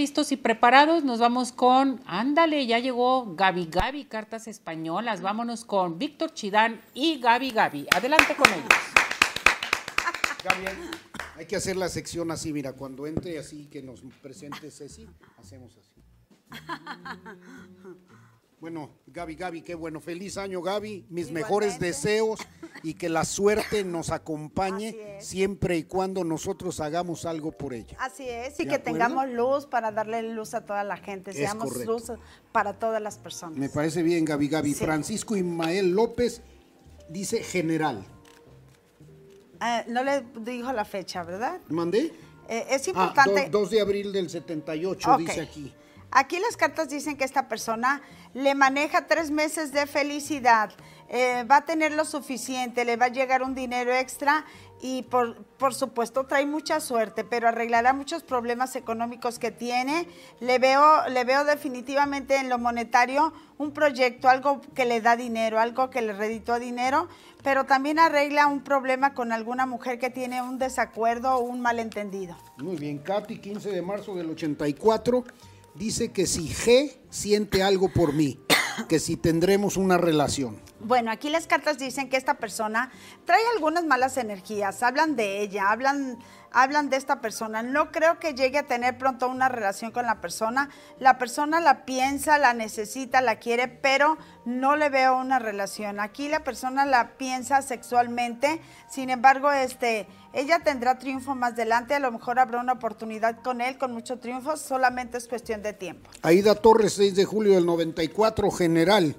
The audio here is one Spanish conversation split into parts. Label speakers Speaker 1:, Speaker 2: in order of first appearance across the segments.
Speaker 1: listos y preparados, nos vamos con, ándale, ya llegó Gaby Gaby, cartas españolas. Vámonos con Víctor Chidán y Gaby Gaby. Adelante con ellos.
Speaker 2: Gaby, hay que hacer la sección así, mira, cuando entre así que nos presente Ceci, hacemos así. Bueno, Gaby, Gaby, qué bueno. Feliz año, Gaby. Mis mejores deseos y que la suerte nos acompañe siempre y cuando nosotros hagamos algo por ella.
Speaker 3: Así es, y que tengamos luz para darle luz a toda la gente, seamos luz para todas las personas.
Speaker 2: Me parece bien, Gaby, Gaby. Francisco Ismael López dice general.
Speaker 3: Ah, no le dijo la fecha, ¿verdad?
Speaker 2: ¿Mandé?
Speaker 3: Eh, es ah, importante.
Speaker 2: 2 de abril del 78, dice aquí.
Speaker 3: Aquí las cartas dicen que esta persona le maneja tres meses de felicidad, eh, va a tener lo suficiente, le va a llegar un dinero extra y por, por, supuesto trae mucha suerte, pero arreglará muchos problemas económicos que tiene. Le veo, le veo definitivamente en lo monetario un proyecto, algo que le da dinero, algo que le reditó dinero, pero también arregla un problema con alguna mujer que tiene un desacuerdo o un malentendido.
Speaker 2: Muy bien, Katy, 15 de marzo del 84 dice que si G siente algo por mí, que si tendremos una relación.
Speaker 3: Bueno, aquí las cartas dicen que esta persona trae algunas malas energías, hablan de ella, hablan hablan de esta persona. No creo que llegue a tener pronto una relación con la persona. La persona la piensa, la necesita, la quiere, pero no le veo una relación. Aquí la persona la piensa sexualmente, sin embargo, este, ella tendrá triunfo más adelante, a lo mejor habrá una oportunidad con él, con mucho triunfo, solamente es cuestión de tiempo.
Speaker 2: Aida Torres, 6 de julio del 94, general.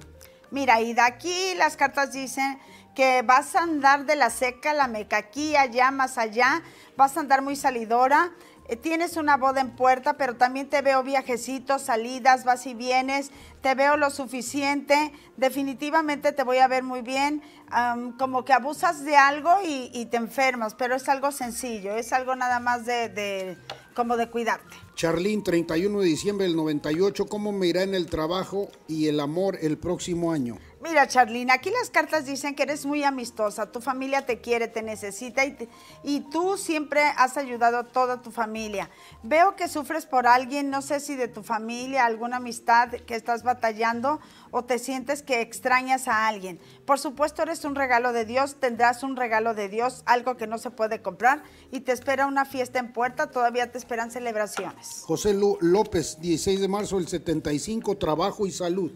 Speaker 3: Mira, Aida, aquí las cartas dicen que vas a andar de la seca, la mecaquía, allá, más allá, vas a andar muy salidora. Eh, tienes una boda en puerta, pero también te veo viajecitos, salidas, vas y vienes, te veo lo suficiente, definitivamente te voy a ver muy bien, como que abusas de algo y, te enfermas, pero es algo sencillo, es algo nada más de, como de cuidarte.
Speaker 2: Charlín, 31 de diciembre del 98, ¿cómo me irá en el trabajo y el amor el próximo año?
Speaker 3: Mira, Charlene, aquí las cartas dicen que eres muy amistosa, tu familia te quiere, te necesita y, y, tú siempre has ayudado a toda tu familia. Veo que sufres por alguien, no sé si de tu familia, alguna amistad que estás batallando o te sientes que extrañas a alguien. Por supuesto, eres un regalo de Dios, tendrás un regalo de Dios, algo que no se puede comprar y te espera una fiesta en puerta, todavía te esperan celebraciones.
Speaker 2: José López, 16 de marzo del 75, trabajo y salud.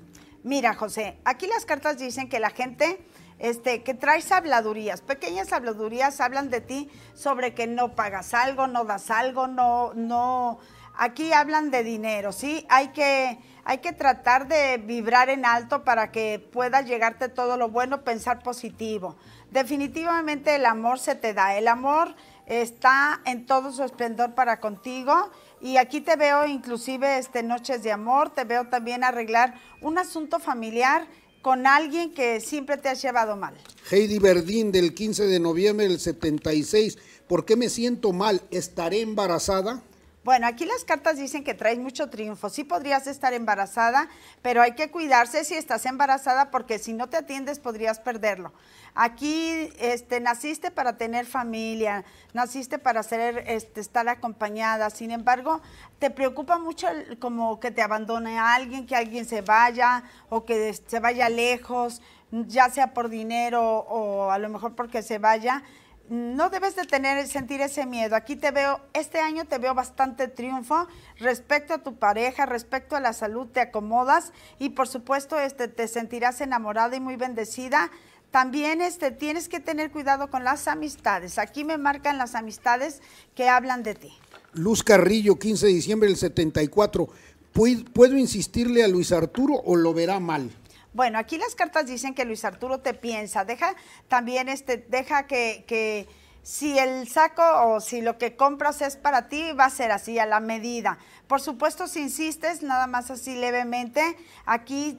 Speaker 3: Mira, José, aquí las cartas dicen que la gente este, que traes habladurías, pequeñas habladurías hablan de ti sobre que no pagas algo, no das algo, no, no, aquí hablan de dinero, ¿sí? Hay que, hay que tratar de vibrar en alto para que pueda llegarte todo lo bueno, pensar positivo. Definitivamente el amor se te da, el amor está en todo su esplendor para contigo y aquí te veo inclusive este, noches de amor, te veo también arreglar un asunto familiar con alguien que siempre te ha llevado mal.
Speaker 2: Heidi Verdín del 15 de noviembre del 76, ¿por qué me siento mal? ¿Estaré embarazada?
Speaker 3: Bueno, aquí las cartas dicen que traes mucho triunfo. Sí podrías estar embarazada, pero hay que cuidarse si estás embarazada porque si no te atiendes podrías perderlo. Aquí este, naciste para tener familia, naciste para ser, este, estar acompañada. Sin embargo, te preocupa mucho como que te abandone a alguien, que alguien se vaya o que se vaya lejos, ya sea por dinero o a lo mejor porque se vaya no debes de tener, sentir ese miedo. Aquí te veo, este año te veo bastante triunfo respecto a tu pareja, respecto a la salud, te acomodas y por supuesto este, te sentirás enamorada y muy bendecida. También este, tienes que tener cuidado con las amistades. Aquí me marcan las amistades que hablan de ti.
Speaker 2: Luz Carrillo, 15 de diciembre del 74. ¿Puedo insistirle a Luis Arturo o lo verá mal?
Speaker 3: Bueno, aquí las cartas dicen que Luis Arturo te piensa, deja también este, deja que, si el saco o si lo que compras es para ti, va a ser así, a la medida. Por supuesto, si insistes, nada más así levemente, aquí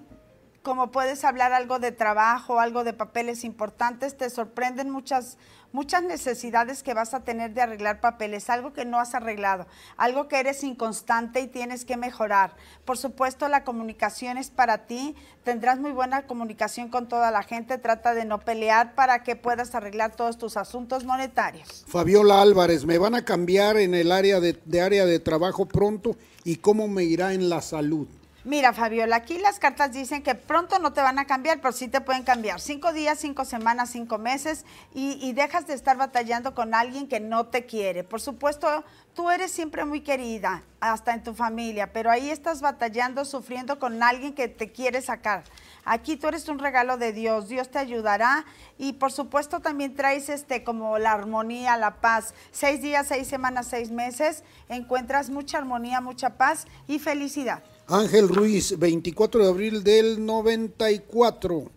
Speaker 3: como puedes hablar algo de trabajo, algo de papeles importantes, te sorprenden muchas muchas necesidades que vas a tener de arreglar papeles, algo que no has arreglado, algo que eres inconstante y tienes que mejorar. Por supuesto, la comunicación es para ti, tendrás muy buena comunicación con toda la gente, trata de no pelear para que puedas arreglar todos tus asuntos monetarios.
Speaker 2: Fabiola Álvarez, me van a cambiar en el área de, de área de trabajo pronto y cómo me irá en la salud.
Speaker 3: Mira, Fabiola, aquí las cartas dicen que pronto no te van a cambiar, pero sí te pueden cambiar. Cinco días, cinco semanas, cinco meses y, y, dejas de estar batallando con alguien que no te quiere. Por supuesto, tú eres siempre muy querida, hasta en tu familia, pero ahí estás batallando, sufriendo con alguien que te quiere sacar. Aquí tú eres un regalo de Dios, Dios te ayudará y por supuesto también traes este como la armonía, la paz. Seis días, seis semanas, seis meses, encuentras mucha armonía, mucha paz y felicidad.
Speaker 2: Ángel Ruiz, 24 de abril del 94.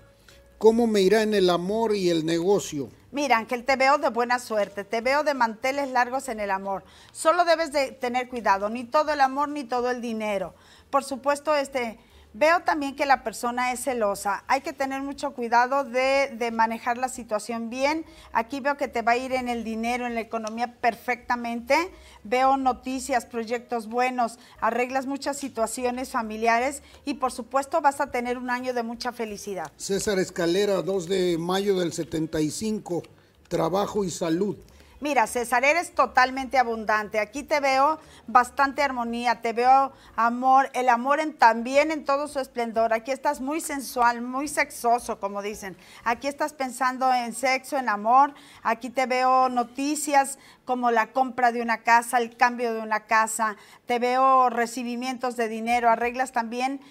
Speaker 2: ¿Cómo me irá en el amor y el negocio?
Speaker 3: Mira, Ángel, te veo de buena suerte, te veo de manteles largos en el amor. Solo debes de tener cuidado, ni todo el amor ni todo el dinero. Por supuesto, este, Veo también que la persona es celosa. Hay que tener mucho cuidado de, manejar la situación bien. Aquí veo que te va a ir en el dinero, en la economía perfectamente. Veo noticias, proyectos buenos, arreglas muchas situaciones familiares y por supuesto vas a tener un año de mucha felicidad.
Speaker 2: César Escalera, 2 de mayo del 75, trabajo y salud.
Speaker 3: Mira, César, eres totalmente abundante. Aquí te veo bastante armonía, te veo amor, el amor en, también en todo su esplendor. Aquí estás muy sensual, muy sexoso, como dicen. Aquí estás pensando en sexo, en amor. Aquí te veo noticias como la compra de una casa, el cambio de una casa. Te veo recibimientos de dinero, arreglas también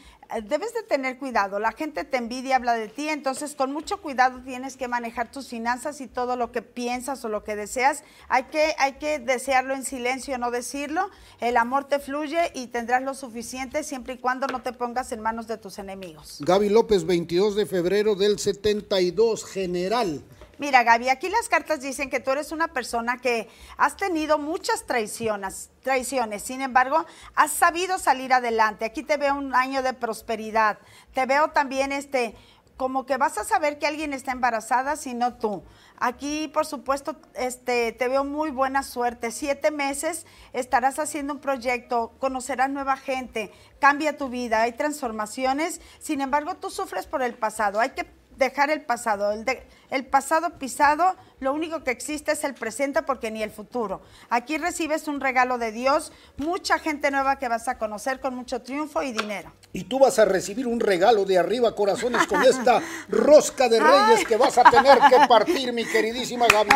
Speaker 3: debes de tener cuidado. La gente te envidia, habla de ti, entonces con mucho cuidado tienes que manejar tus finanzas y todo lo que piensas o lo que deseas. Hay que, hay que desearlo en silencio, no decirlo. El amor te fluye y tendrás lo suficiente siempre y cuando no te pongas en manos de tus enemigos.
Speaker 2: Gaby López, 22 de febrero del 72, general.
Speaker 3: Mira, Gaby, aquí las cartas dicen que tú eres una persona que has tenido muchas traiciones, traiciones. Sin embargo, has sabido salir adelante. Aquí te veo un año de prosperidad. Te veo también este como que vas a saber que alguien está embarazada, si no tú. Aquí, por supuesto, este, te veo muy buena suerte. Siete meses estarás haciendo un proyecto, conocerás nueva gente, cambia tu vida, hay transformaciones. Sin embargo, tú sufres por el pasado. Hay que dejar el pasado. El, de, el, pasado pisado, lo único que existe es el presente porque ni el futuro. Aquí recibes un regalo de Dios, mucha gente nueva que vas a conocer con mucho triunfo y dinero.
Speaker 2: Y tú vas a recibir un regalo de arriba, corazones, con esta rosca de reyes Ay. que vas a tener que partir, mi queridísima Gaby.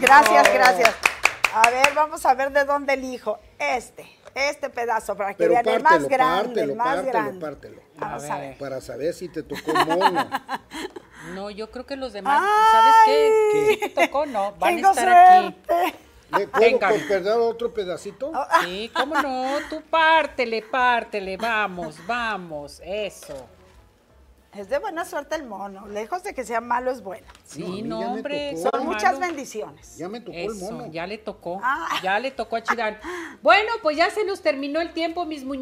Speaker 3: Gracias, oh. gracias. A ver, vamos a ver de dónde elijo. Este este pedazo para que
Speaker 2: Pero
Speaker 3: vean
Speaker 2: pártelo,
Speaker 3: el más grande,
Speaker 2: pártelo,
Speaker 3: el más
Speaker 2: pártelo,
Speaker 3: grande.
Speaker 2: Pártelo,
Speaker 3: Vamos a, ver.
Speaker 2: Para saber si te tocó mono.
Speaker 1: No, yo creo que los demás, ¿sabes qué?
Speaker 2: ¿Qué?
Speaker 1: ¿Qué te tocó? No, van
Speaker 3: Tengo
Speaker 1: a estar aquí.
Speaker 3: suerte.
Speaker 2: ¿Le puedo
Speaker 1: Venga.
Speaker 2: perder otro pedacito?
Speaker 1: Sí, cómo no, tú pártele, pártele, vamos, vamos, eso.
Speaker 3: Es de buena suerte el mono. Lejos de que sea malo, es bueno.
Speaker 1: Sí,
Speaker 2: No,
Speaker 1: no, hombre.
Speaker 3: Son
Speaker 1: ¿cuál
Speaker 3: muchas
Speaker 1: malo?
Speaker 3: bendiciones.
Speaker 2: Ya me tocó el
Speaker 1: Eso,
Speaker 2: mono.
Speaker 1: ya le tocó,
Speaker 3: Ah.
Speaker 1: ya le tocó a Chirán. Bueno, pues ya se nos terminó el tiempo, mis muñecos.